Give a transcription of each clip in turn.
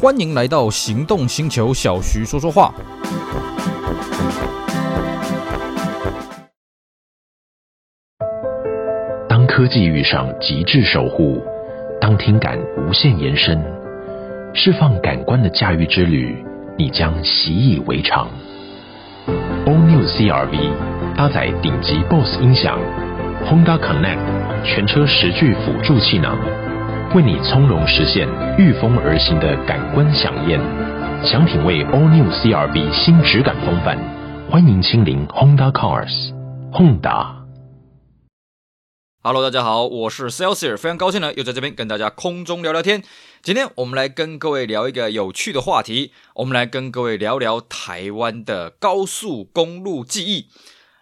欢迎来到行动星球，小徐说说话。当科技遇上极致守护，当听感无限延伸，释放感官的驾驭之旅，你将习以为常。All New CR-V 搭载顶级 BOSE 音响，Honda Connect 全车十具辅助气囊。为你从容实现御风而行的感官享宴，想品味 All New CR-V 新质感风范，欢迎亲临 Honda Cars Honda。Hello，大家好，我是 Celsius，非常高兴呢，又在这边跟大家空中聊聊天。今天我们来跟各位聊一个有趣的话题，我们来跟各位聊聊台湾的高速公路记忆。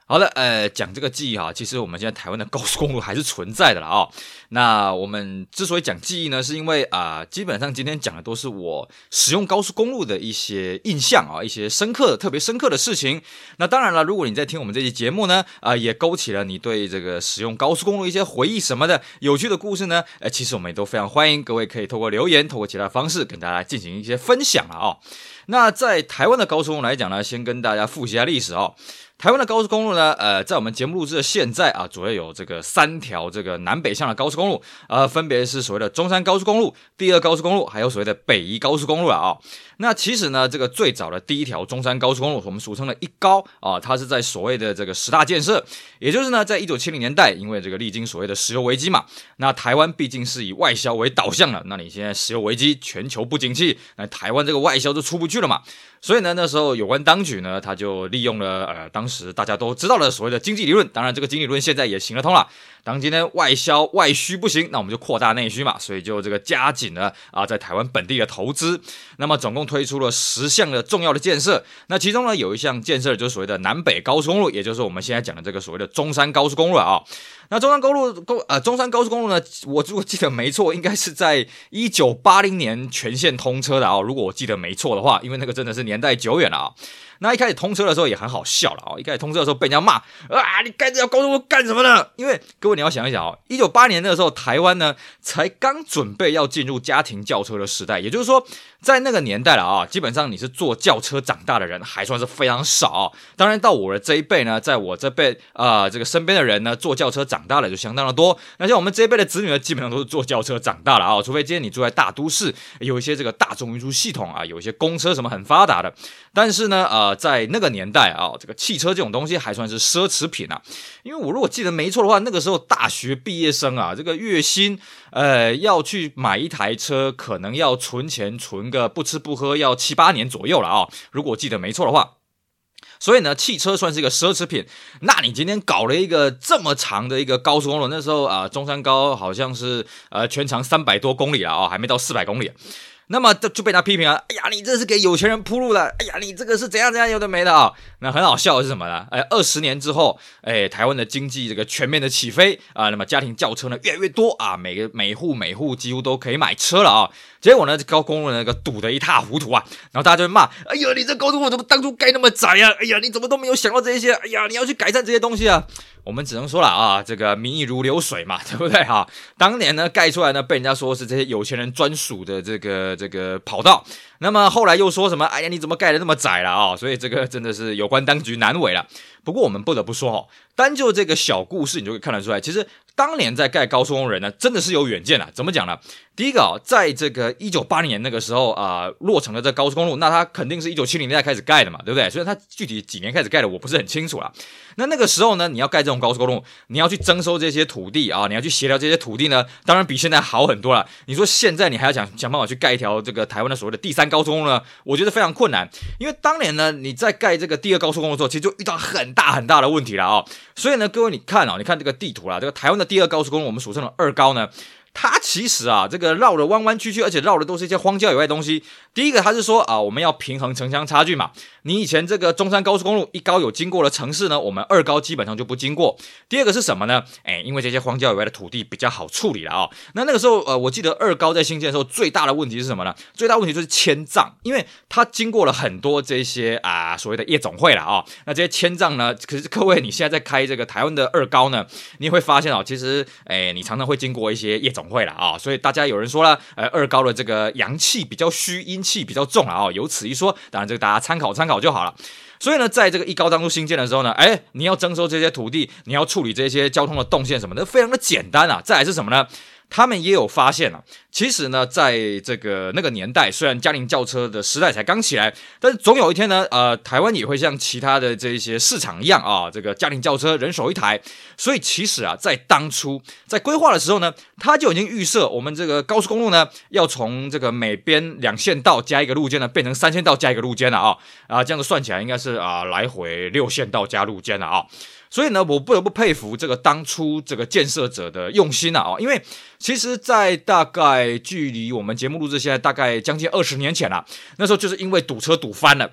好的，呃，讲这个记忆哈，其实我们现在台湾的高速公路还是存在的了啊、那我们之所以讲记忆呢，是因为啊、基本上今天讲的都是我使用高速公路的一些印象啊，一些深刻、特别深刻的事情。那当然了，如果你在听我们这期节目呢，啊、也勾起了你对这个使用高速公路一些回忆什么的有趣的故事呢，呃，其实我们也都非常欢迎各位可以透过留言、透过其他方式跟大家进行一些分享了啊、哦。那在台湾的高速公路来讲呢，先跟大家复习一下历史哦。台湾的高速公路呢，呃，在我们节目录制的现在啊，主要有这个三条这个南北向的高速公路，呃，分别是所谓的中山高速公路、第二高速公路，还有所谓的北宜高速公路了啊、那其实呢，这个最早的第一条中山高速公路，我们俗称的一高啊，它是在所谓的这个十大建设，也就是呢，在一九七零年代，因为这个历经所谓的石油危机嘛，那台湾毕竟是以外销为导向的，那你现在石油危机，全球不景气，那台湾这个外销就出不去了嘛。所以呢，那时候有关当局呢，他就利用了呃，当时大家都知道的所谓的经济理论，当然这个经济理论现在也行得通了。当今天外销外需不行，那我们就扩大内需嘛，所以就这个加紧了啊，在台湾本地的投资。那么总共推出了十项的重要的建设，那其中呢有一项建设就是所谓的南北高速公路，也就是我们现在讲的这个所谓的中山高速公路啊。那中山公路公呃中山高速公路呢，我如果记得没错，应该是在一九八零年全线通车的啊。如果我记得没错的话，因为那个真的是年代久远了啊。那一开始通车的时候也很好笑了哦，一开始通车的时候被人家骂啊，你盖这条高速公路干什么呢？因为各位你要想一想哦，一九八年那个时候台湾呢才刚准备要进入家庭轿车的时代，也就是说在那个年代了啊，基本上你是坐轿车长大的人还算是非常少。当然到我的这一辈呢，在我这辈啊、这个身边的人呢，坐轿车长大的就相当的多。那像我们这一辈的子女呢，基本上都是坐轿车长大了啊，除非今天你住在大都市，有一些这个大众运输系统啊，有一些公车什么很发达的。但是呢，呃，在那个年代啊，这个汽车这种东西还算是奢侈品啊。因为我如果记得没错的话，那个时候大学毕业生啊，这个月薪，呃，要去买一台车，可能要存钱存个不吃不喝要七八年左右了啊。如果记得没错的话，所以呢，汽车算是一个奢侈品。那你今天搞了一个这么长的一个高速公路，那时候啊，中山高好像是呃全长三百多公里了啊，还没到四百公里。那么就就被他批评了，哎呀，你这是给有钱人铺路的，哎呀，你这个是怎样怎样有的没的啊、那很好笑的是什么呢？哎，二十年之后，哎，台湾的经济这个全面的起飞啊，那么家庭轿车呢越来越多啊，每个每户每户几乎都可以买车了啊、结果呢，这高公路那个堵得一塌糊涂啊，然后大家就会骂，哎呀，你这高速公路怎么当初盖那么窄呀、啊？哎呀，你怎么都没有想到这些？哎呀，你要去改善这些东西啊。我们只能说了啊，这个民意如流水嘛，对不对哈？当年呢盖出来呢，被人家说是这些有钱人专属的这个这个跑道，那么后来又说什么？哎呀，你怎么盖得那么窄了啊？所以这个真的是有关当局难为了。不过我们不得不说哈，单就这个小故事，你就会看得出来，其实当年在盖高速公路人呢，真的是有远见啊。怎么讲呢？第一个啊，在这个一九八零年那个时候啊、落成的这高速公路，那它肯定是一九七零年代开始盖的嘛，对不对？所以它具体几年开始盖的，我不是很清楚啦。那那个时候呢，你要盖这种高速公路，你要去征收这些土地啊，你要去协调这些土地呢，当然比现在好很多了。你说现在你还要想想办法去盖一条这个台湾的所谓的第三高速公路呢，我觉得非常困难，因为当年呢，你在盖这个第二高速公路的时候，其实就遇到很大很大的问题了啊。所以呢，各位你看啊，你看这个地图啦，这个台湾的第二高速公路，我们俗称的二高呢。它其实啊，这个绕的弯弯曲曲，而且绕的都是一些荒郊野外的东西。第一个，它是说啊，我们要平衡城乡差距嘛。你以前这个中山高速公路一高有经过的城市呢，我们二高基本上就不经过。第二个是什么呢？哎，因为这些荒郊野外的土地比较好处理了啊、那那个时候，呃，我记得二高在兴建的时候，最大的问题是什么呢？最大问题就是迁葬，因为它经过了很多这些啊所谓的夜总会了啊、那这些迁葬呢，可是各位你现在在开这个台湾的二高呢，你会发现啊、哦，其实哎，你常常会经过一些夜总总会了啊。所以大家有人说了，呃，二高的这个阳气比较虚，阴气比较重了啊。由此一说，当然这个大家参考参考就好了。所以呢，在这个一高当初新建的时候呢，哎，你要征收这些土地，你要处理这些交通的动线什么的，非常的简单啊。再来是什么呢？他们也有发现啊，其实呢，在这个那个年代，虽然嘉陵轿车的时代才刚起来，但是总有一天呢，呃，台湾也会像其他的这一些市场一样啊，这个嘉陵轿车人手一台。所以其实啊，在当初在规划的时候呢，他就已经预设我们这个高速公路呢，要从这个每边两线道加一个路肩呢，变成三线道加一个路肩了啊啊，这样子算起来应该是啊，来回六线道加路肩了啊。所以呢，我不得不佩服这个当初这个建设者的用心啊！因为其实，在大概距离我们节目录制现在大概将近二十年前了，那时候就是因为堵车堵翻了。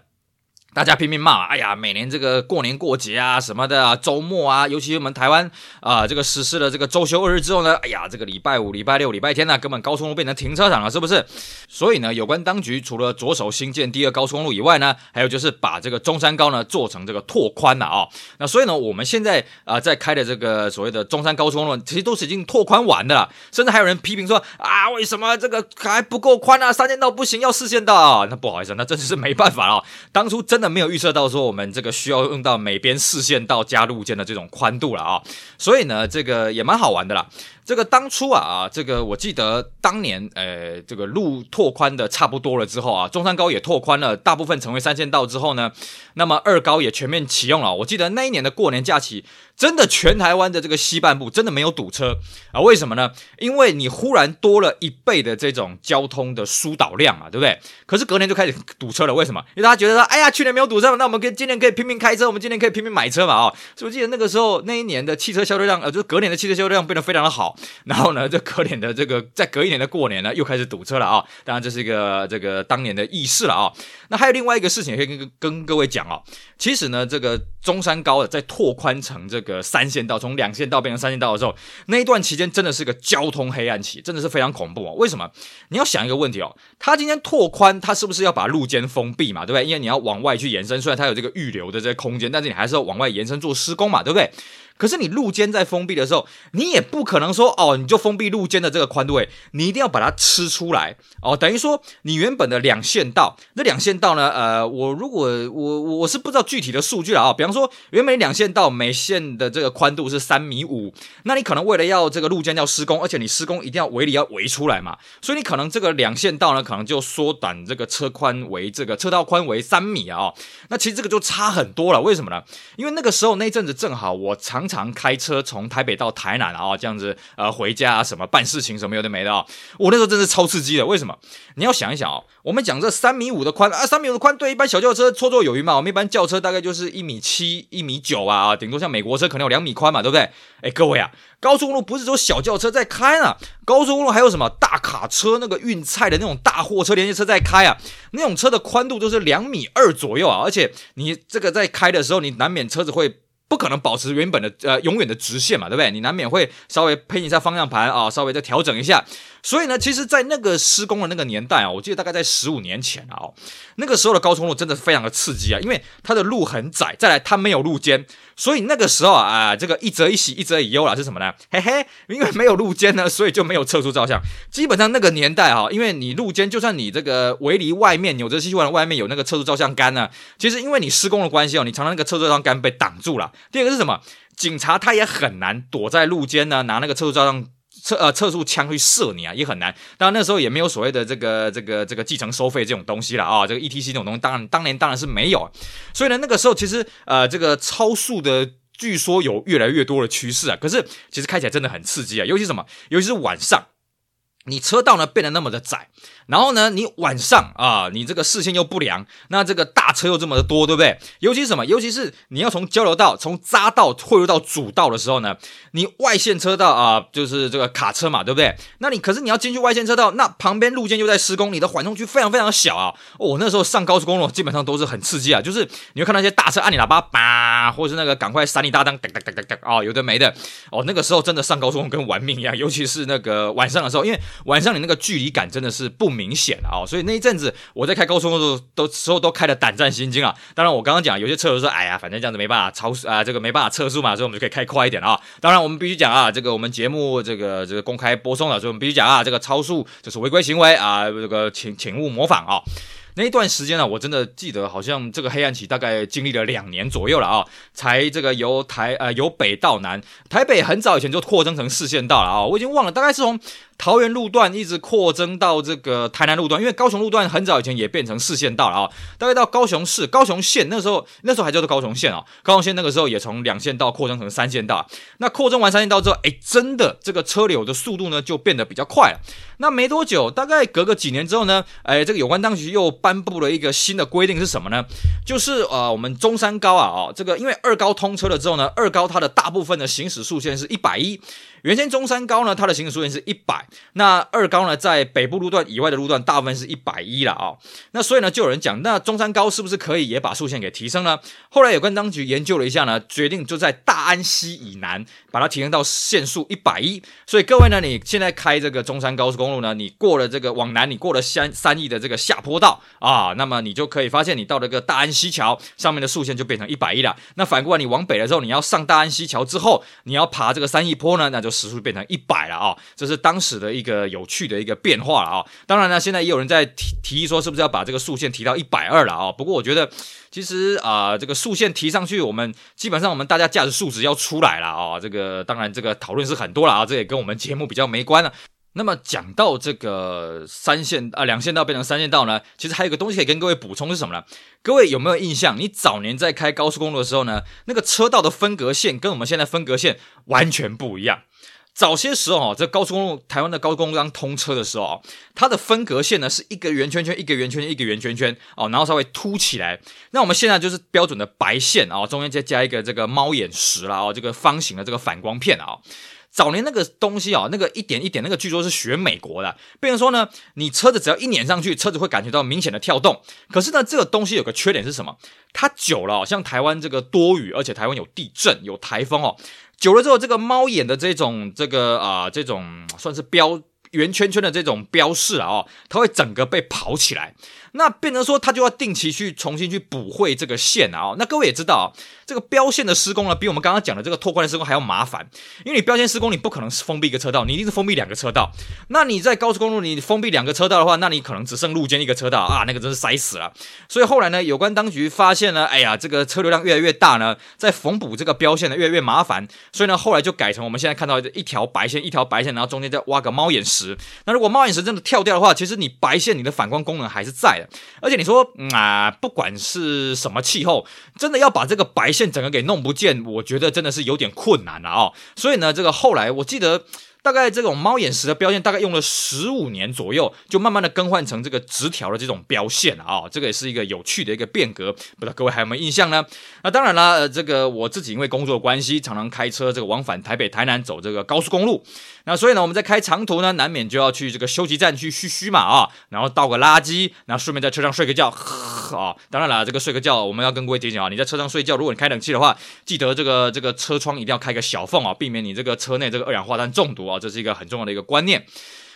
大家拼命骂，哎呀，每年这个过年过节啊什么的啊，周末啊，尤其我们台湾啊、这个实施了这个周休二日之后呢，哎呀，这个礼拜五、礼拜六、礼拜天呢、根本高速公路变成停车场了，是不是？所以呢，有关当局除了着手新建第二高速公路以外呢，还有就是把这个中山高呢做成这个拓宽了啊、那所以呢，我们现在啊、在开的这个所谓的中山高速公路，其实都是已经拓宽完的了，甚至还有人批评说啊，为什么这个还不够宽啊？三线道不行，要四线道啊？那不好意思，那真的是没办法了、当初真那没有预测到说我们这个需要用到每边视线到加入间的这种宽度了啊，所以呢，这个也蛮好玩的啦。这个当初啊，这个我记得当年，呃，这个路拓宽的差不多了之后啊，中山高也拓宽了，大部分成为三线道之后呢，那么二高也全面启用了。我记得那一年的过年假期，真的全台湾的这个西半部真的没有堵车啊？为什么呢？因为你忽然多了一倍的这种交通的疏导量啊，对不对？可是隔年就开始堵车了，为什么？因为大家觉得说，哎呀，去年没有堵车，那我们可以今年可以拼命开车，我们今年可以拼命买车嘛？啊，所以我记得那个时候那一年的汽车销售量，呃，就是隔年的汽车销售量变得非常的好。然后呢，这可怜的这个，在隔一年的过年呢，又开始堵车了啊！当然，这是一个这个当年的轶事了啊。那还有另外一个事情，可以跟跟各位讲啊。其实呢，这个中山高的在拓宽成这个三线道，从两线道变成三线道的时候，那一段期间真的是个交通黑暗期，真的是非常恐怖啊！为什么？你要想一个问题哦，他今天拓宽，他是不是要把路肩封闭嘛？对不对？因为你要往外去延伸，虽然它有这个预留的这个空间，但是你还是要往外延伸做施工嘛，对不对？可是你路肩在封闭的时候，你也不可能说哦，你就封闭路肩的这个宽度，诶，你一定要把它吃出来哦。等于说你原本的两线道，那两线道呢，呃，我如果我我我是不知道具体的数据了啊、比方说，原本两线道每线的这个宽度是三米五，那你可能为了要这个路肩要施工，而且你施工一定要围里要围出来嘛，所以你可能这个两线道呢，可能就缩短这个车宽为这个车道宽为三米啊、那其实这个就差很多了，为什么呢？因为那个时候那阵子正好我常。常常开车从台北到台南啊，这样子呃回家啊，什么办事情什么有的没的啊，我那时候真是超刺激的。为什么？你要想一想哦，我们讲这三米五的宽啊，三米五的宽对一般小轿车绰绰有余嘛。我们一般轿车大概就是一米七、一米九啊，顶多像美国车可能有两米宽嘛，对不对？哎，各位啊，高速公路不是说小轿车在开呢，高速公路还有什么大卡车那个运菜的那种大货车连接车在开啊，那种车的宽度都是两米二左右啊，而且你这个在开的时候，你难免车子会。不可能保持原本的呃永远的直线嘛，对不对？你难免会稍微偏一下方向盘啊，稍微再调整一下。所以呢，其实，在那个施工的那个年代啊，我记得大概在十五年前啊，那个时候的高速公路真的非常的刺激啊，因为它的路很窄，再来它没有路肩，所以那个时候啊，这个一则一喜，一则以忧啦，是什么呢？嘿嘿，因为没有路肩呢，所以就没有测速照相。基本上那个年代哈，因为你路肩，就算你这个围篱外面扭折吸气管的外面有那个测速照相杆呢，其实因为你施工的关系哦，你常常那个测速照相杆被挡住了。第二个是什么？警察他也很难躲在路肩呢，拿那个测速照相。测呃测速枪去射你啊，也很难。当然那时候也没有所谓的这个这个这个计程收费这种东西了啊，这个 ETC 这种东西当然当年当然是没有。所以呢，那个时候其实呃这个超速的据说有越来越多的趋势啊。可是其实开起来真的很刺激啊，尤其什么？尤其是晚上，你车道呢变得那么的窄。然后呢，你晚上啊，你这个视线又不良，那这个大车又这么的多，对不对？尤其是什么？尤其是你要从交流道、从匝道汇入到主道的时候呢，你外线车道啊，就是这个卡车嘛，对不对？那你可是你要进去外线车道，那旁边路肩又在施工，你的缓冲区非常非常小啊。哦，那时候上高速公路基本上都是很刺激啊，就是你会看到一些大车按你喇叭，叭，或者是那个赶快闪你大灯，噔噔噔噔噔，哦，有的没的。哦，那个时候真的上高速公路跟玩命一样，尤其是那个晚上的时候，因为晚上你那个距离感真的是不 明显啊、所以那一阵子我在开高速公路都时候都开得胆战心惊啊。当然我刚刚讲有些车友说，哎呀，反正这样子没办法超速啊，这个没办法测速嘛，所以我们就可以开快一点啊。当然我们必须讲啊，这个我们节目这个这个公开播送了，所以我们必须讲啊，这个超速就是违规行为啊，这个请请勿模仿啊。那一段时间呢，我真的记得好像这个黑暗期大概经历了两年左右了啊，才这个由台呃由北到南，台北很早以前就扩增成四线道了啊，我已经忘了，大概是从。桃园路段一直扩增到这个台南路段，因为高雄路段很早以前也变成四线道了啊、大概到高雄市、高雄县那时候，那时候还叫做高雄县哦，高雄县那个时候也从两线道扩增成三线道。那扩增完三线道之后，哎，真的这个车流的速度呢就变得比较快了。那没多久，大概隔个几年之后呢，哎，这个有关当局又颁布了一个新的规定是什么呢？就是呃，我们中山高啊，哦，这个因为二高通车了之后呢，二高它的大部分的行驶速限是一百一。原先中山高呢，它的行驶速限是一百，那二高呢，在北部路段以外的路段，大部分是一百一了啊。那所以呢，就有人讲，那中山高是不是可以也把速限给提升呢？后来有关当局研究了一下呢，决定就在大安溪以南把它提升到限速一百一。所以各位呢，你现在开这个中山高速公路呢，你过了这个往南，你过了三三义的这个下坡道啊，那么你就可以发现，你到了个大安溪桥上面的速限就变成一百一了。那反过来，你往北的时候，你要上大安溪桥之后，你要爬这个三义坡呢，那就时速变成一百了啊、这是当时的一个有趣的一个变化了啊、当然呢，现在也有人在提提议说，是不是要把这个速线提到一百二了啊？不过我觉得，其实啊、这个速线提上去，我们基本上我们大家驾驶素质要出来了啊！这个当然这个讨论是很多了啊，这也跟我们节目比较没关了。那么讲到这个三线啊，两线道变成三线道呢，其实还有个东西可以跟各位补充是什么呢？各位有没有印象？你早年在开高速公路的时候呢，那个车道的分隔线跟我们现在分隔线完全不一样。早些时候，这高速公路，台湾的高速公路刚通车的时候啊，它的分隔线呢是一个圆圈圈，一个圆圈圈，一个圆圈圈，哦，然后稍微凸起来。那我们现在就是标准的白线啊，中间再加一个这个猫眼石啦，哦，这个方形的这个反光片啊。早年那个东西啊，那个一点一点，那个据说是学美国的。比如说呢，你车子只要一碾上去，车子会感觉到明显的跳动。可是呢，这个东西有个缺点是什么？它久了，像台湾这个多雨，而且台湾有地震、有台风哦。久了之后，这个猫眼的这种这个啊、呃，这种算是标圆圈圈的这种标示啊，哦，它会整个被跑起来。那变成说，他就要定期去重新去补绘这个线啊。那各位也知道，这个标线的施工呢，比我们刚刚讲的这个拓宽的施工还要麻烦。因为你标线施工，你不可能是封闭一个车道，你一定是封闭两个车道。那你在高速公路，你封闭两个车道的话，那你可能只剩路肩一个车道啊，那个真是塞死了。所以后来呢，有关当局发现呢，哎呀，这个车流量越来越大呢，在缝补这个标线呢越来越麻烦。所以呢，后来就改成我们现在看到的一条白线，一条白线，然后中间再挖个猫眼石。那如果猫眼石真的跳掉的话，其实你白线你的反光功能还是在的。而且你说，啊，不管是什么气候，真的要把这个白线整个给弄不见，我觉得真的是有点困难了啊、哦。所以呢，这个后来我记得。大概这种猫眼石的标线，大概用了十五年左右，就慢慢的更换成这个直条的这种标线啊、这个也是一个有趣的一个变革，不知道各位还有没有印象呢？那当然了，呃，这个我自己因为工作关系，常常开车这个往返台北、台南走这个高速公路，那所以呢，我们在开长途呢，难免就要去这个休息站去嘘嘘嘛啊，然后倒个垃圾，然后顺便在车上睡个觉，呵啊，当然了，这个睡个觉，我们要跟各位提醒啊，你在车上睡觉，如果你开冷气的话，记得这个这个车窗一定要开个小缝啊，避免你这个车内这个二氧化碳中毒啊啊。这是一个很重要的一个观念。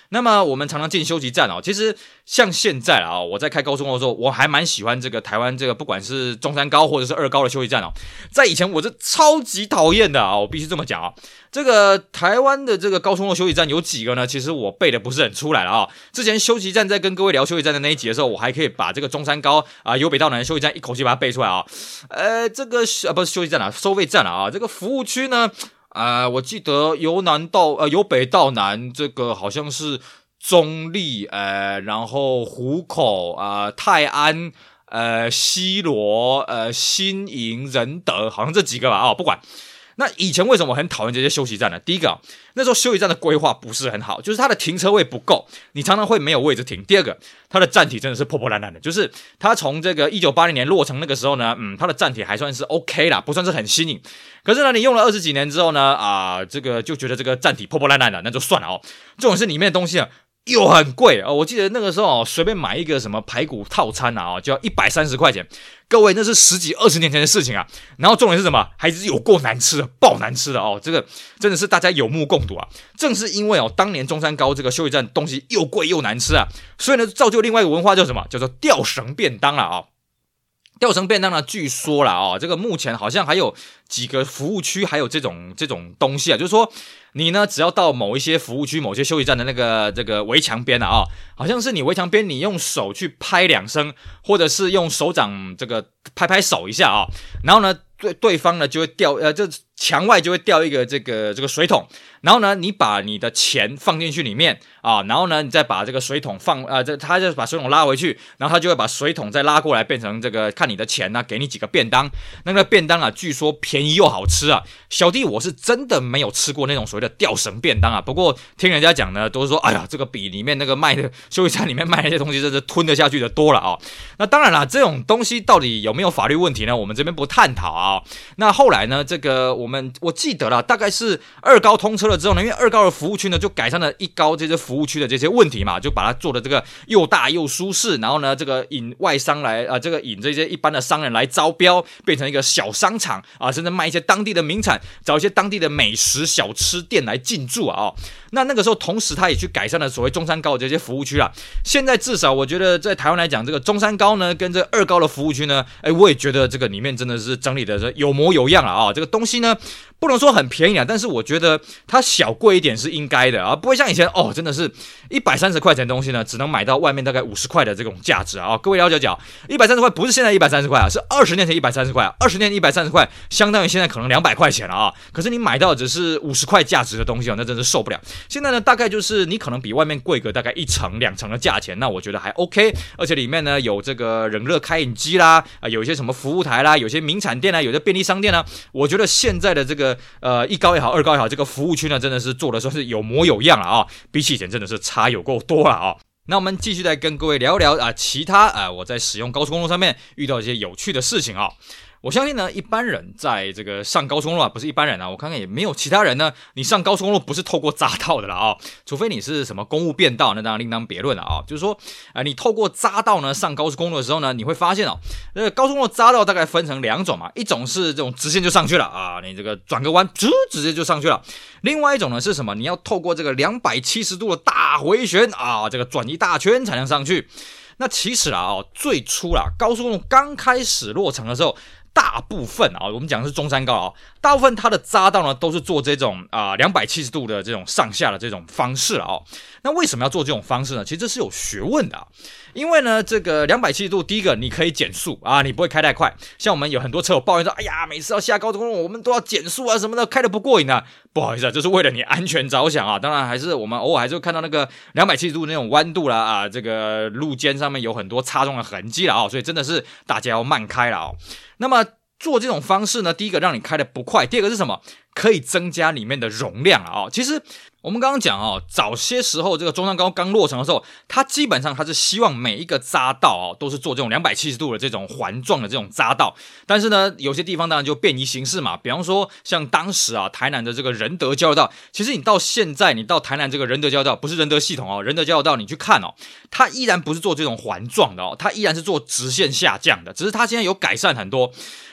那么我们常常进休息站哦，其实像现在啊，我在开高速公路的时候，我还蛮喜欢这个台湾这个不管是中山高或者是二高的休息站哦。在以前我是超级讨厌的啊，我必须这么讲啊。这个台湾的这个高速公路休息站有几个呢？其实我背的不是很出来了啊。之前休息站在跟各位聊休息站的那一集的时候，我还可以把这个中山高啊由北到南的休息站一口气把它背出来啊。呃，这个啊不是休息站啊，收费站了啊。这个服务区呢？啊、呃，我记得由南到呃由北到南，这个好像是中立，呃，然后湖口啊、呃、泰安，呃西罗，呃新营仁德，好像这几个吧啊、哦，不管。那以前为什么很讨厌这些休息站呢？第一个，那时候休息站的规划不是很好，就是它的停车位不够，你常常会没有位置停。第二个，它的站体真的是破破烂烂的，就是它从这个一九八零年落成那个时候呢，嗯，它的站体还算是 OK 啦，不算是很新颖。可是呢，你用了二十几年之后呢，啊，这个就觉得这个站体破破烂烂的，那就算了哦。这种是里面的东西啊。又很贵啊！我记得那个时候随便买一个什么排骨套餐啊，就要一百三十块钱。各位，那是十几二十年前的事情啊。然后重点是什么？还是有够难吃的，爆难吃的哦！这个真的是大家有目共睹啊。正是因为哦，当年中山高这个休息站东西又贵又难吃啊，所以呢，造就另外一个文化叫什么？叫做吊绳便当了啊。吊绳便当呢，据说了啊，这个目前好像还有几个服务区还有这种这种东西啊，就是说。你呢，只要到某一些服务区、某些休息站的那个这个围墙边了啊，好像是你围墙边，你用手去拍两声，或者是用手掌这个拍拍手一下啊，然后呢，对对方呢就会掉呃，就墙外就会掉一个这个这个水桶。然后呢，你把你的钱放进去里面啊，然后呢，你再把这个水桶放呃，这他就把水桶拉回去，然后他就会把水桶再拉过来，变成这个看你的钱呢，给你几个便当。那个便当啊，据说便宜又好吃啊。小弟我是真的没有吃过那种所谓的吊绳便当啊，不过听人家讲呢，都是说，哎呀，这个比里面那个卖的休息站里面卖那些东西，真是吞得下去的多了啊。那当然啦，这种东西到底有没有法律问题呢？我们这边不探讨啊。那后来呢，这个我我们我记得了，大概是二高通车了。之后呢，因为二高的服务区呢，就改善了一高这些服务区的这些问题嘛，就把它做的这个又大又舒适，然后呢，这个引外商来啊、这个引这些一般的商人来招标，变成一个小商场啊，甚至卖一些当地的名产，找一些当地的美食小吃店来进驻啊。哦，那那个时候，同时他也去改善了所谓中山高这些服务区啊。现在至少我觉得在台湾来讲，这个中山高呢，跟这二高的服务区呢，哎，我也觉得这个里面真的是整理的有模有样了啊。这个东西呢。不能说很便宜啊，但是我觉得它小贵一点是应该的啊，不会像以前哦，真的是一百三十块钱的东西呢，只能买到外面大概五十块的这种价值啊。各位了解讲，一百三十块不是现在一百三十块啊，是二十年前一百三十块啊，二十年一百三十块相当于现在可能两百块钱了啊。可是你买到只是五十块价值的东西啊，那真是受不了。现在呢，大概就是你可能比外面贵个大概一成两成的价钱，那我觉得还 OK，而且里面呢有这个冷热开饮机啦，啊，有一些什么服务台啦，有些名产店啊，有些便利商店啊，我觉得现在在的这个。呃，一高也好，二高也好，这个服务区呢，真的是做的算是有模有样了啊，比起以前真的是差有够多了啊。那我们继续再跟各位聊一聊啊，其他啊，我在使用高速公路上面遇到一些有趣的事情啊。我相信呢，一般人在这个上高速公路啊，不是一般人啊，我看看也没有其他人呢。你上高速公路不是透过匝道的了啊，除非你是什么公务便道，那当然另当别论了啊。就是说，啊、呃，你透过匝道呢上高速公路的时候呢，你会发现哦，那高速公路匝道大概分成两种嘛，一种是这种直线就上去了啊，你这个转个弯，直直接就上去了。另外一种呢是什么？你要透过这个两百七十度的大回旋啊，这个转一大圈才能上去。那其实啊，哦，最初啦，高速公路刚开始落成的时候。大部分啊，我们讲的是中山高啊，大部分它的匝道呢都是做这种啊两百七十度的这种上下的这种方式啊。那为什么要做这种方式呢？其实这是有学问的。因为呢，这个两百七十度，第一个你可以减速啊，你不会开太快。像我们有很多车友抱怨说，哎呀，每次要下高速公路，我们都要减速啊什么的，开得不过瘾啊。不好意思啊，这是为了你安全着想啊。当然，还是我们偶尔还是会看到那个两百七十度那种弯度啦啊，这个路肩上面有很多擦撞的痕迹了啊，所以真的是大家要慢开了啊。那么做这种方式呢，第一个让你开得不快，第二个是什么？可以增加里面的容量啊。其实我们刚刚讲哦，早些时候这个中山高刚落成的时候，它基本上它是希望每一个匝道啊都是做这种两百七十度的这种环状的这种匝道。但是呢，有些地方当然就便宜形式嘛。比方说像当时啊，台南的这个仁德交流道，其实你到现在你到台南这个仁德交流道，不是仁德系统哦，仁德交流道你去看哦，它依然不是做这种环状的哦，它依然是做直线下降的，只是它现在有改善很多。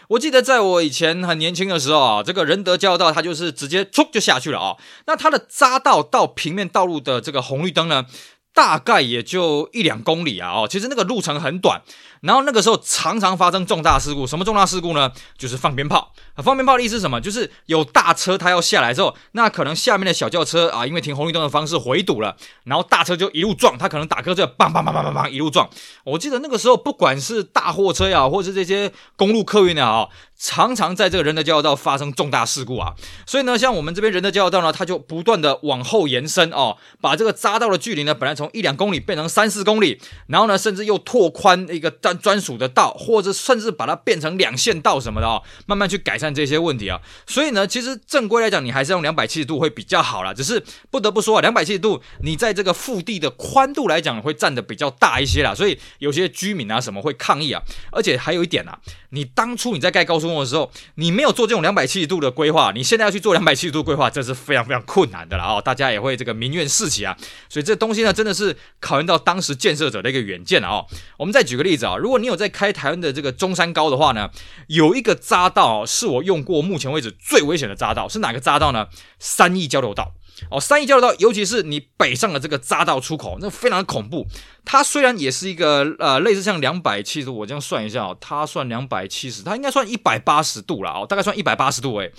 我记得在我以前很年轻的时候啊，这个仁德交流道它就是直接冲就下去了啊。那它的匝道到平面道路的这个红绿灯呢，大概也就一两公里啊。哦，其实那个路程很短。然后那个时候常常发生重大事故，什么重大事故呢？就是放鞭炮。放鞭炮的意思是什么？就是有大车它要下来之后，那可能下面的小轿车啊，因为停红绿灯的方式回堵了，然后大车就一路撞，它可能打瞌睡，砰砰砰砰砰砰一路撞。我记得那个时候，不管是大货车呀，或是这些公路客运的啊，常常在这个仁德交流道发生重大事故啊。所以呢，像我们这边仁德交流道呢，它就不断的往后延伸哦，把这个匝道的距离呢，本来从一两公里变成三四公里，然后呢，甚至又拓宽一个单。专属的道，或者甚至把它变成两线道什么的哦，慢慢去改善这些问题啊。所以呢，其实正规来讲，你还是用两百七十度会比较好啦。只是不得不说啊，两百七十度你在这个腹地的宽度来讲会占得比较大一些啦。所以有些居民啊什么会抗议啊。而且还有一点啊，你当初你在盖高速公路的时候，你没有做这种两百七十度的规划，你现在要去做两百七十度规划，这是非常非常困难的了哦。大家也会这个民怨四起啊，所以这东西呢，真的是考验到当时建设者的一个远见了哦。我们再举个例子啊，如果你有在开台湾的这个中山高的话呢，有一个匝道是我用过目前为止最危险的匝道，是哪个匝道呢？三义交流道。哦，三义交流道，尤其是你北上的这个匝道出口，那非常的恐怖。它虽然也是一个呃类似像两百七十度，我这样算一下哦，它算两百七十，它应该算一百八十度了哦，大概算一百八十度诶。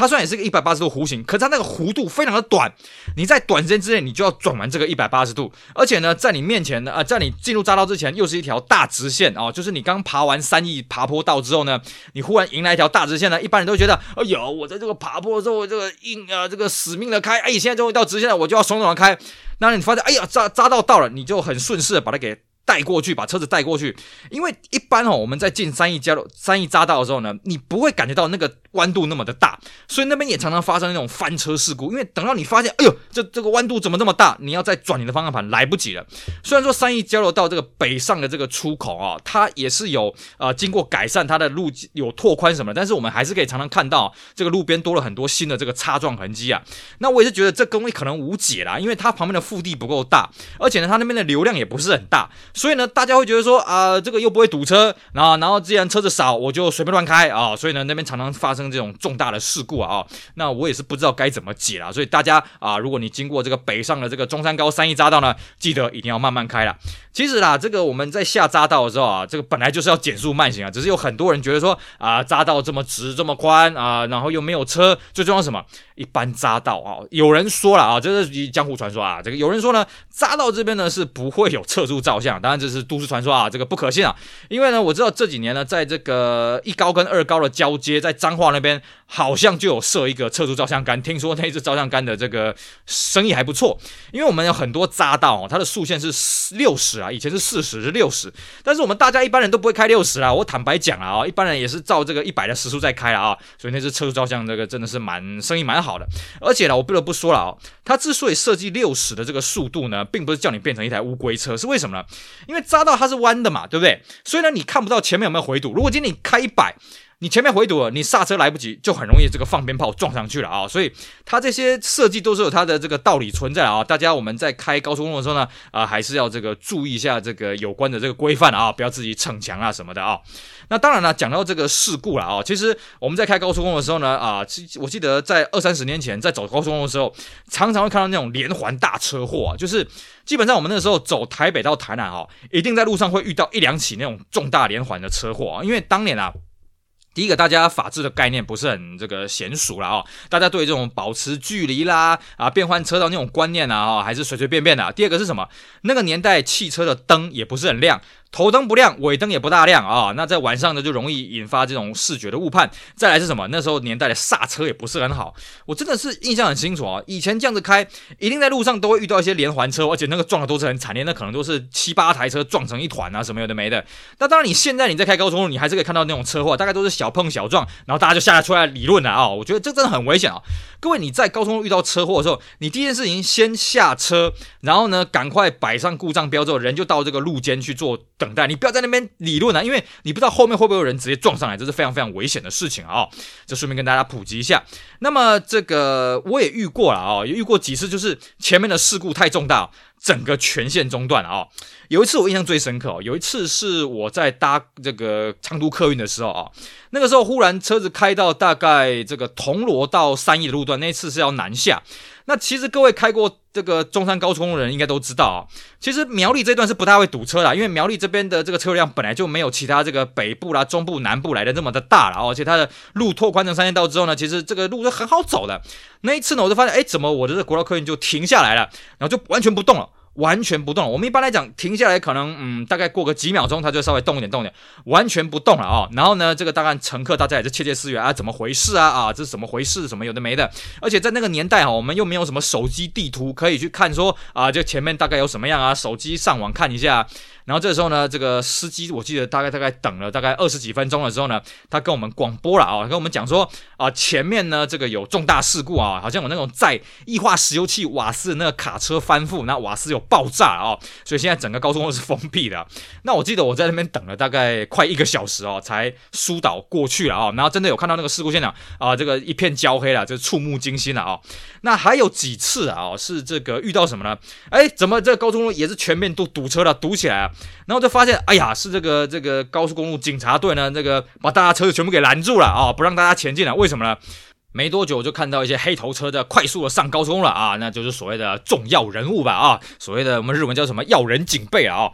它虽然也是个一百八十度弧形，可是它那个弧度非常的短，你在短时间之内你就要转完这个一百八十度，而且呢，在你面前呢，呃，在你进入匝道之前，又是一条大直线哦，就是你刚爬完三义爬坡道之后呢，你忽然迎来一条大直线呢，一般人都觉得，哎呦，我在这个爬坡的时候，这个硬啊，这个死命的开，哎，现在终于到直线了，我就要爽爽的开。那你发现，哎呀，匝匝道到了，你就很顺势的把它给带过去，把车子带过去。因为一般哦，我们在进三义交流、三义匝道的时候呢，你不会感觉到那个。弯度那么的大，所以那边也常常发生那种翻车事故。因为等到你发现，哎呦，这这个弯度怎么这么大？你要再转你的方向盘来不及了。虽然说三义交流道这个北上的这个出口啊，它也是有呃经过改善，它的路有拓宽什么，但是我们还是可以常常看到这个路边多了很多新的这个擦撞痕迹啊。那我也是觉得这东西可能无解啦，因为它旁边的腹地不够大，而且呢，它那边的流量也不是很大，所以呢，大家会觉得说啊、这个又不会堵车，然后然后既然车子少，我就随便乱开啊，所以呢，那边常常发生。这种重大的事故啊，那我也是不知道该怎么解了。所以大家啊，如果你经过这个北上的这个中山高三义匝道呢，记得一定要慢慢开了。其实啦，这个我们在下匝道的时候啊，这个本来就是要减速慢行啊，只是有很多人觉得说啊，匝道这么直这么宽啊，然后又没有车，最重要什么？一般匝道啊，有人说了啊，这是江湖传说啊，这个有人说呢，匝道这边呢是不会有测速照相，但当然这是都市传说啊，这个不可信啊。因为呢，我知道这几年呢，在这个一高跟二高的交接，在彰化。那边好像就有设一个测速照相杆，听说那一支照相杆的这个生意还不错，因为我们有很多匝道哦，它的速限是六十啊，以前是四十是六十，但是我们大家一般人都不会开六十啊，我坦白讲啊，一般人也是照这个一百的时速在开啊，所以那支测速照相这个真的是蛮生意蛮好的，而且呢，我不得不说了哦，它之所以设计六十的这个速度呢，并不是叫你变成一台乌龟车，是为什么呢？因为匝道它是弯的嘛，对不对？所以呢，你看不到前面有没有回堵，如果今天你开一百。你前面回堵了，你刹车来不及，就很容易这个放鞭炮撞上去了啊！所以它这些设计都是有它的这个道理存在啊！大家我们在开高速公路的时候呢，啊、还是要这个注意一下这个有关的这个规范啊，不要自己逞强啊什么的啊。那当然了，讲到这个事故了啊，其实我们在开高速公路的时候呢，啊，我记得在二三十年前在走高速公路的时候，常常会看到那种连环大车祸啊，就是基本上我们那时候走台北到台南啊，一定在路上会遇到一两起那种重大连环的车祸啊，因为当年啊。第一个，大家法治的概念不是很这个娴熟了啊，大家对这种保持距离啦啊，变换车道那种观念啊，还是随随便便的。第二个是什么？那个年代汽车的灯也不是很亮。头灯不亮，尾灯也不大亮啊，那在晚上呢就容易引发这种视觉的误判。再来是什么？那时候年代的刹车也不是很好，我真的是印象很清楚啊。以前这样子开，一定在路上都会遇到一些连环车，而且那个撞的都是很惨烈，那可能都是七八台车撞成一团啊，什么有的没的。那当然，你现在你在开高速路，你还是可以看到那种车祸，大概都是小碰小撞，然后大家就下来出来理论了啊。我觉得这真的很危险啊。各位，你在高速路遇到车祸的时候，你第一件事情先下车，然后呢赶快摆上故障标之后，人就到这个路肩去做。等待，你不要在那边理论啊，因为你不知道后面会不会有人直接撞上来，这是非常非常危险的事情啊、哦！就顺便跟大家普及一下。那么这个我也遇过了啊、哦，也遇过几次，就是前面的事故太重大，整个全线中断啊、有一次我印象最深刻，有一次是我在搭这个长途客运的时候啊、那个时候忽然车子开到大概这个铜锣到三义的路段，那一次是要南下。那其实各位开过这个中山高速公路的人应该都知道啊，其实苗栗这段是不太会堵车的，因为苗栗这边的这个车辆本来就没有其他这个北部啦、中部、南部来的那么的大了，而且它的路拓宽成三线道之后呢，其实这个路是很好走的。那一次呢，我就发现，哎，怎么我的这个国道客运就停下来了，然后就完全不动了。完全不动，我们一般来讲停下来可能嗯，大概过个几秒钟，它就稍微动一点动一点，完全不动了啊、然后呢，这个大概乘客大家也是窃窃私语啊，怎么回事啊啊，这是怎么回事？什么有的没的。而且在那个年代哈，我们又没有什么手机地图可以去看说啊，这前面大概有什么样啊，手机上网看一下。然后这时候呢，这个司机我记得大概大概等了大概二十几分钟的时候呢，他跟我们广播了啊，跟我们讲说啊，前面呢这个有重大事故啊，好像有那种载液化石油气瓦斯的那个卡车翻覆，那瓦斯有爆炸了哦，所以现在整个高速公路是封闭的。那我记得我在那边等了大概快一个小时哦，才疏导过去了哦。然后真的有看到那个事故现场啊，这个一片焦黑了，这触目惊心了哦。那还有几次啊，是这个遇到什么呢？哎，怎么这高速公路也是全面都堵车了，堵起来啊？然后就发现，哎呀，是这个这个高速公路警察队呢，这个把大家车子全部给拦住了啊，不让大家前进了。为什么呢？没多久就看到一些黑头车的快速的上高速公路了啊，那就是所谓的重要人物吧啊，所谓的我们日文叫什么要人警备啊。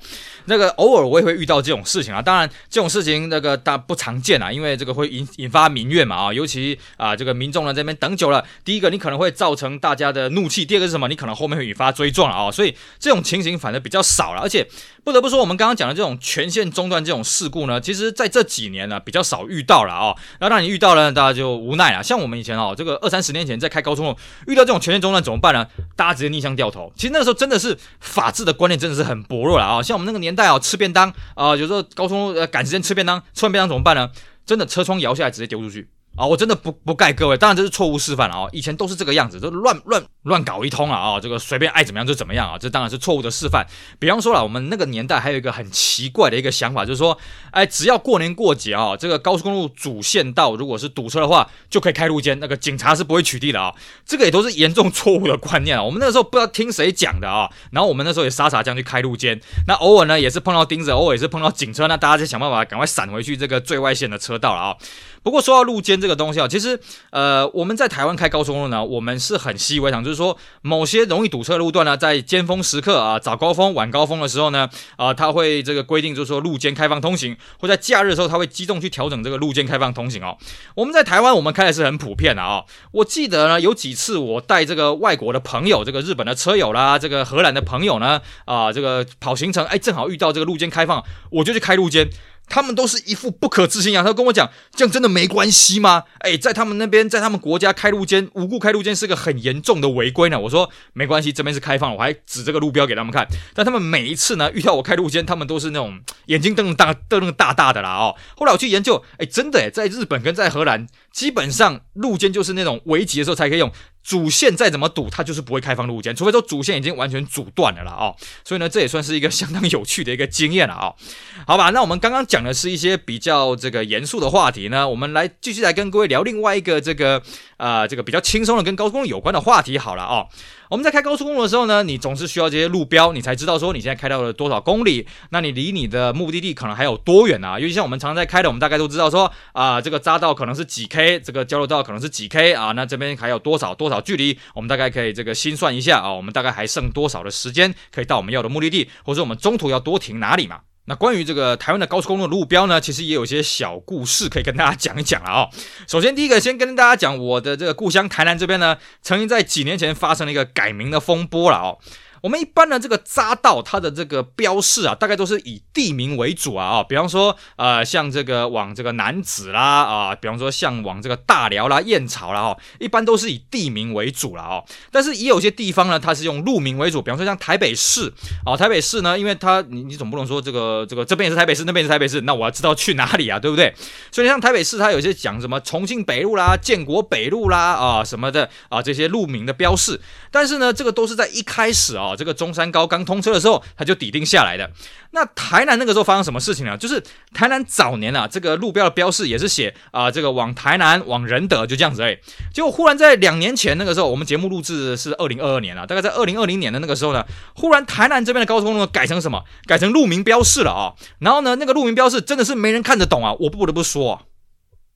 那个偶尔我也会遇到这种事情啊，当然这种事情那个大不常见啊，因为这个会引引发民怨嘛啊，尤其啊这个民众呢这边等久了，第一个你可能会造成大家的怒气，第二个是什么？你可能后面会引发追撞啊，所以这种情形反正比较少了，而且不得不说，我们刚刚讲的这种全线中断这种事故呢，其实在这几年呢比较少遇到了啊，然后当你遇到了，大家就无奈了，像我们前哦，这个二三十年前在开高中遇到这种全线中断怎么办呢？大家直接逆向掉头。其实那个时候真的是法治的观念真的是很薄弱了啊，像我们那个年代啊，吃便当啊，有时候高中赶时间吃便当，吃完便当怎么办呢？真的车窗摇下来直接丢出去。啊、我真的不不盖各位，当然这是错误示范了啊、以前都是这个样子，都乱乱乱搞一通了啊、这个随便爱怎么样就怎么样啊！这当然是错误的示范。比方说了，我们那个年代还有一个很奇怪的一个想法，就是说，哎，只要过年过节啊，这个高速公路主线道如果是堵车的话，就可以开路肩，那个警察是不会取缔的啊！这个也都是严重错误的观念啊！我们那时候不知道听谁讲的啊，然后我们那时候也傻傻这样去开路肩，那偶尔呢也是碰到钉子，偶尔也是碰到警车，那大家就想办法赶快闪回去这个最外线的车道了啊！不过说到路肩这个东西啊，其实呃我们在台湾开高速公路呢，我们是很习以为常，就是说某些容易堵车路段呢，在尖峰时刻啊、早高峰、晚高峰的时候呢，啊，它会这个规定就是说路肩开放通行，或在假日的时候，它会机动去调整这个路肩开放通行哦。我们在台湾我们开的是很普遍的啊、我记得呢有几次我带这个外国的朋友，这个日本的车友啦，这个荷兰的朋友呢，啊，这个跑行程，哎，正好遇到这个路肩开放，我就去开路肩。他们都是一副不可置信样，他跟我讲，这样真的没关系吗？哎，在他们那边，在他们国家开路肩，无故开路肩是个很严重的违规呢。我说没关系，这边是开放，我还指这个路标给他们看。但他们每一次呢，遇到我开路肩，他们都是那种眼睛瞪大瞪那个大大的啦哦。后来我去研究，哎，真的哎，在日本跟在荷兰，基本上路肩就是那种危急的时候才可以用。主线再怎么堵，它就是不会开放路肩，除非说主线已经完全阻断了了哦。所以呢，这也算是一个相当有趣的一个经验了啊。好吧，那我们刚刚讲的是一些比较这个严肃的话题呢，我们来继续来跟各位聊另外一个这个呃这个比较轻松的跟高速公路有关的话题好了哦。我们在开高速公路的时候呢，你总是需要这些路标，你才知道说你现在开到了多少公里，那你离你的目的地可能还有多远啊？尤其像我们常在开的，我们大概都知道说啊、这个匝道可能是几 K，这个交流道可能是几 K 啊，那这边还有多少多少距离，我们大概可以这个心算一下啊，我们大概还剩多少的时间可以到我们要的目的地，或者我们中途要多停哪里嘛？那关于这个台湾的高速公路的路标呢，其实也有些小故事可以跟大家讲一讲了啊。首先，第一个先跟大家讲我的这个故乡台南这边呢，曾经在几年前发生了一个改名的风波了哦。我们一般的这个匝道，它的这个标示啊，大概都是以地名为主啊啊，比方说呃，像这个往这个南子啦啊，比方说像往这个大寮啦、燕巢啦哈，一般都是以地名为主了哦。但是也有些地方呢，它是用路名为主，比方说像台北市啊，台北市呢，因为它你你总不能说这个这个这边也是台北市，那边也是台北市，那我要知道去哪里啊，对不对？所以像台北市，它有些讲什么重庆北路啦、建国北路啦啊什么的啊这些路名的标示，但是呢，这个都是在一开始啊。这个中山高刚通车的时候，他就抵定下来的。那台南那个时候发生什么事情呢？就是台南早年啊，这个路标的标示也是写啊、这个往台南往仁德就这样子哎。结果忽然在两年前那个时候，我们节目录制是二零二二年啊，大概在二零二零年的那个时候呢，忽然台南这边的高速公路改成什么？改成路名标示了啊。然后呢，那个路名标示真的是没人看得懂啊。我不得不说，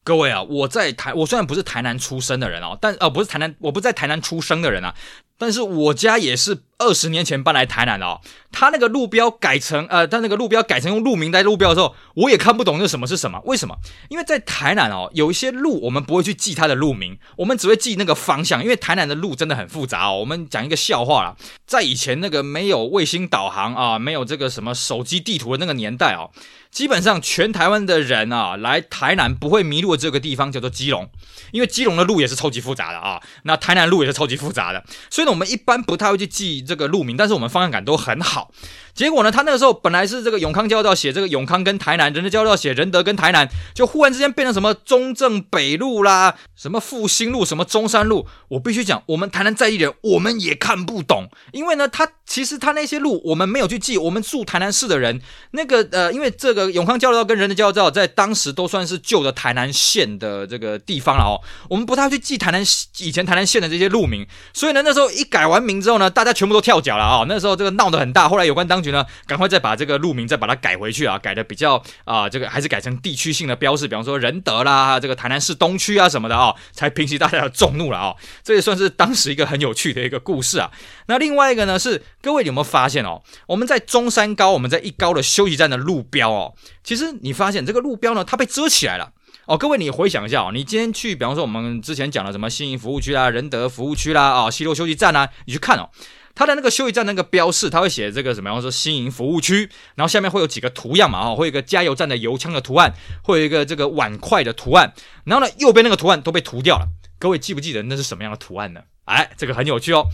各位啊，我在台，我虽然不是台南出生的人哦，但呃不是台南，我不在台南出生的人啊。但是我家也是二十年前搬来台南的哦，他那个路标改成呃，他那个路标改成用路名带路标的时候，我也看不懂那什么是什么？为什么？因为在台南哦，有一些路我们不会去记它的路名，我们只会记那个方向，因为台南的路真的很复杂哦。我们讲一个笑话啦，在以前那个没有卫星导航啊，没有这个什么手机地图的那个年代哦，基本上全台湾的人啊来台南不会迷路的这个地方叫做基隆，因为基隆的路也是超级复杂的啊，那台南路也是超级复杂的，所以呢。我们一般不太会去记这个路名，但是我们方向感都很好。结果呢，他那个时候本来是这个永康交流道写这个永康跟台南，仁德交流道写仁德跟台南，就忽然之间变成什么中正北路啦，什么复兴路，什么中山路。我必须讲，我们台南在地人我们也看不懂，因为呢，他其实他那些路我们没有去记。我们住台南市的人，那个呃，因为这个永康交流道跟仁德交流道在当时都算是旧的台南县的这个地方了哦，我们不太去记台南以前台南县的这些路名，所以呢，那时候一改完名之后呢，大家全部都跳脚了啊、那时候这个闹得很大，后来有关当局呢，赶快再把这个路名再把它改回去啊，改的比较啊、这个还是改成地区性的标示，比方说仁德啦，这个台南市东区啊什么的啊、才平息大家的众怒了啊、这也算是当时一个很有趣的一个故事啊。那另外一个呢是，各位有没有发现哦？我们在中山高，我们在一高的休息站的路标哦，其实你发现这个路标呢，它被遮起来了哦。各位你回想一下哦，你今天去，比方说我们之前讲的什么新营服务区啊、仁德服务区啦、啊、哦、西螺休息站啊，你去看哦。它的那个休息站那个标示，它会写这个什么？比方说新营服务区，然后下面会有几个图样嘛？哈，会有一个加油站的油枪的图案，会有一个这个碗筷的图案，然后呢，右边那个图案都被涂掉了。各位记不记得那是什么样的图案呢？哎，这个很有趣哦。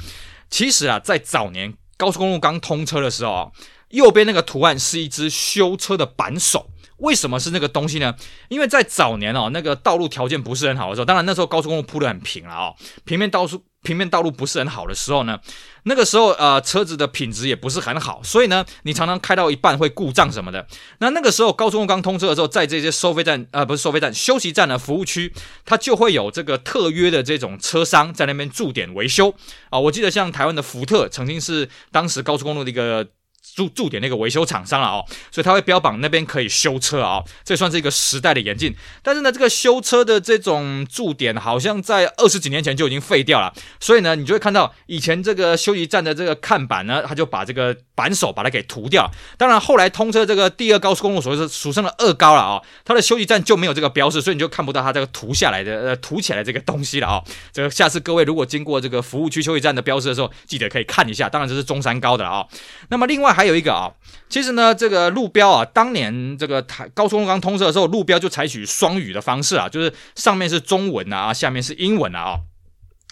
其实啊，在早年高速公路刚通车的时候啊，右边那个图案是一只修车的扳手。为什么是那个东西呢？因为在早年哦，那个道路条件不是很好的时候，当然那时候高速公路铺得很平了哦，平面道路平面道路不是很好的时候呢，那个时候呃车子的品质也不是很好，所以呢你常常开到一半会故障什么的。那那个时候高速公路刚通车的时候，在这些收费站啊不是收费站休息站的服务区，它就会有这个特约的这种车商在那边驻点维修啊。我记得像台湾的福特曾经是当时高速公路的一个。驻驻点那个维修厂商了哦，所以他会标榜那边可以修车啊、哦，这算是一个时代的演进。但是呢，这个修车的这种驻点好像在二十几年前就已经废掉了，所以呢，你就会看到以前这个休息站的这个看板呢，他就把这个扳手把它给涂掉。当然后来通车这个第二高速公路，所谓是俗称的二高了啊、它的休息站就没有这个标示，所以你就看不到它这个涂下来的呃涂起来这个东西了啊、这个下次各位如果经过这个服务区休息站的标示的时候，记得可以看一下。当然这是中山高的了啊、那么另外还。有一个啊，其实呢，这个路标啊，当年这个台高速公路刚通车的时候，路标就采取双语的方式啊，就是上面是中文啊，下面是英文啊。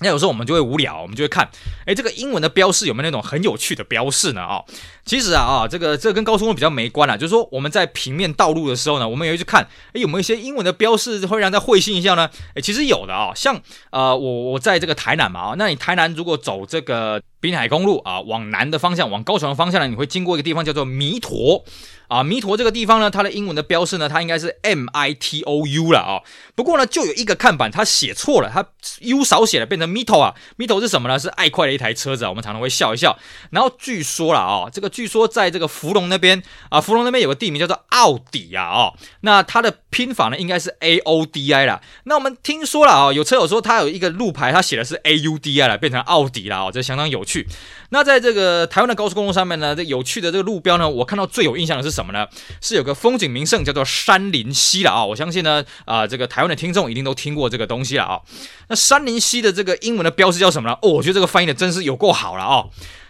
那有时候我们就会无聊，我们就会看，哎，这个英文的标示有没有那种很有趣的标示呢？啊，其实啊啊，这个这跟高速公路比较没关了，就是说我们在平面道路的时候呢，我们也会去看，哎，有没有一些英文的标示会让大家会心一笑呢？哎，其实有的啊，像呃，我我在这个台南嘛啊，那你台南如果走这个滨海公路啊，往南的方向，往高雄的方向呢，你会经过一个地方叫做弥陀。啊，弥陀这个地方呢，它的英文的标示呢，它应该是 M I T O U 了啊。不过呢，就有一个看板，它写错了，它 U 少写了，变成 Mito 啊。Mito 是什么呢？是爱快的一台车子啊。我们常常会笑一笑。然后据说了啊，这个据说在这个福隆那边啊，福隆那边有个地名叫做奥迪啊。哦，那它的拼法呢，应该是 A O D I 啦。那我们听说了啊，有车友说它有一个路牌，它写的是 A U D I 了，变成奥迪了啊，这相当有趣。那在这个台湾的高速公路上面呢，这有趣的这个路标呢，我看到最有印象的是什么呢？是有个风景名胜叫做山林溪了啊！我相信呢，啊、这个台湾的听众一定都听过这个东西了啊。那山林溪的这个英文的标识叫什么呢？哦，我觉得这个翻译的真是有够好了啊！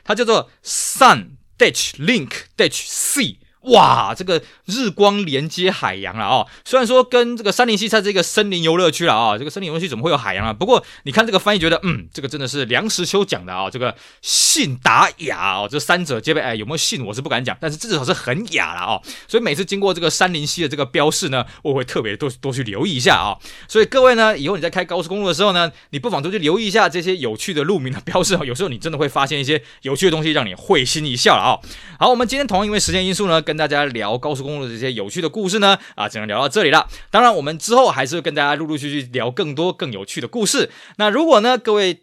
它叫做 Sun Tech, Link, Tech, C. 哇，这个日光连接海洋了哦！虽然说跟这个三林溪在这个森林游乐区了啊，这个森林游乐区怎么会有海洋啊？不过你看这个翻译，觉得嗯，这个真的是梁实秋讲的啊，这个信达雅哦，这三者皆备。哎，有没有信我是不敢讲，但是至少是很雅了哦。所以每次经过这个三林溪的这个标示呢，我会特别多多去留意一下啊。所以各位呢，以后你在开高速公路的时候呢，你不妨多去留意一下这些有趣的路名的标示哦。有时候你真的会发现一些有趣的东西，让你会心一笑了啊。好，我们今天同样因为时间因素呢，跟跟大家聊高速公路的这些有趣的故事呢，啊，只能聊到这里了。当然，我们之后还是会跟大家陆陆续续聊更多更有趣的故事。那如果呢，各位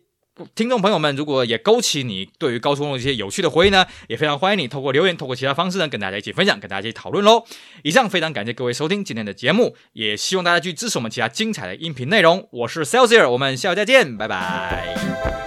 听众朋友们，如果也勾起你对于高速公路这些有趣的回忆呢，也非常欢迎你透过留言，透过其他方式呢，跟大家一起分享，跟大家一起讨论喽。以上非常感谢各位收听今天的节目，也希望大家去支持我们其他精彩的音频内容。我是 Celsius，我们下回再见，拜拜。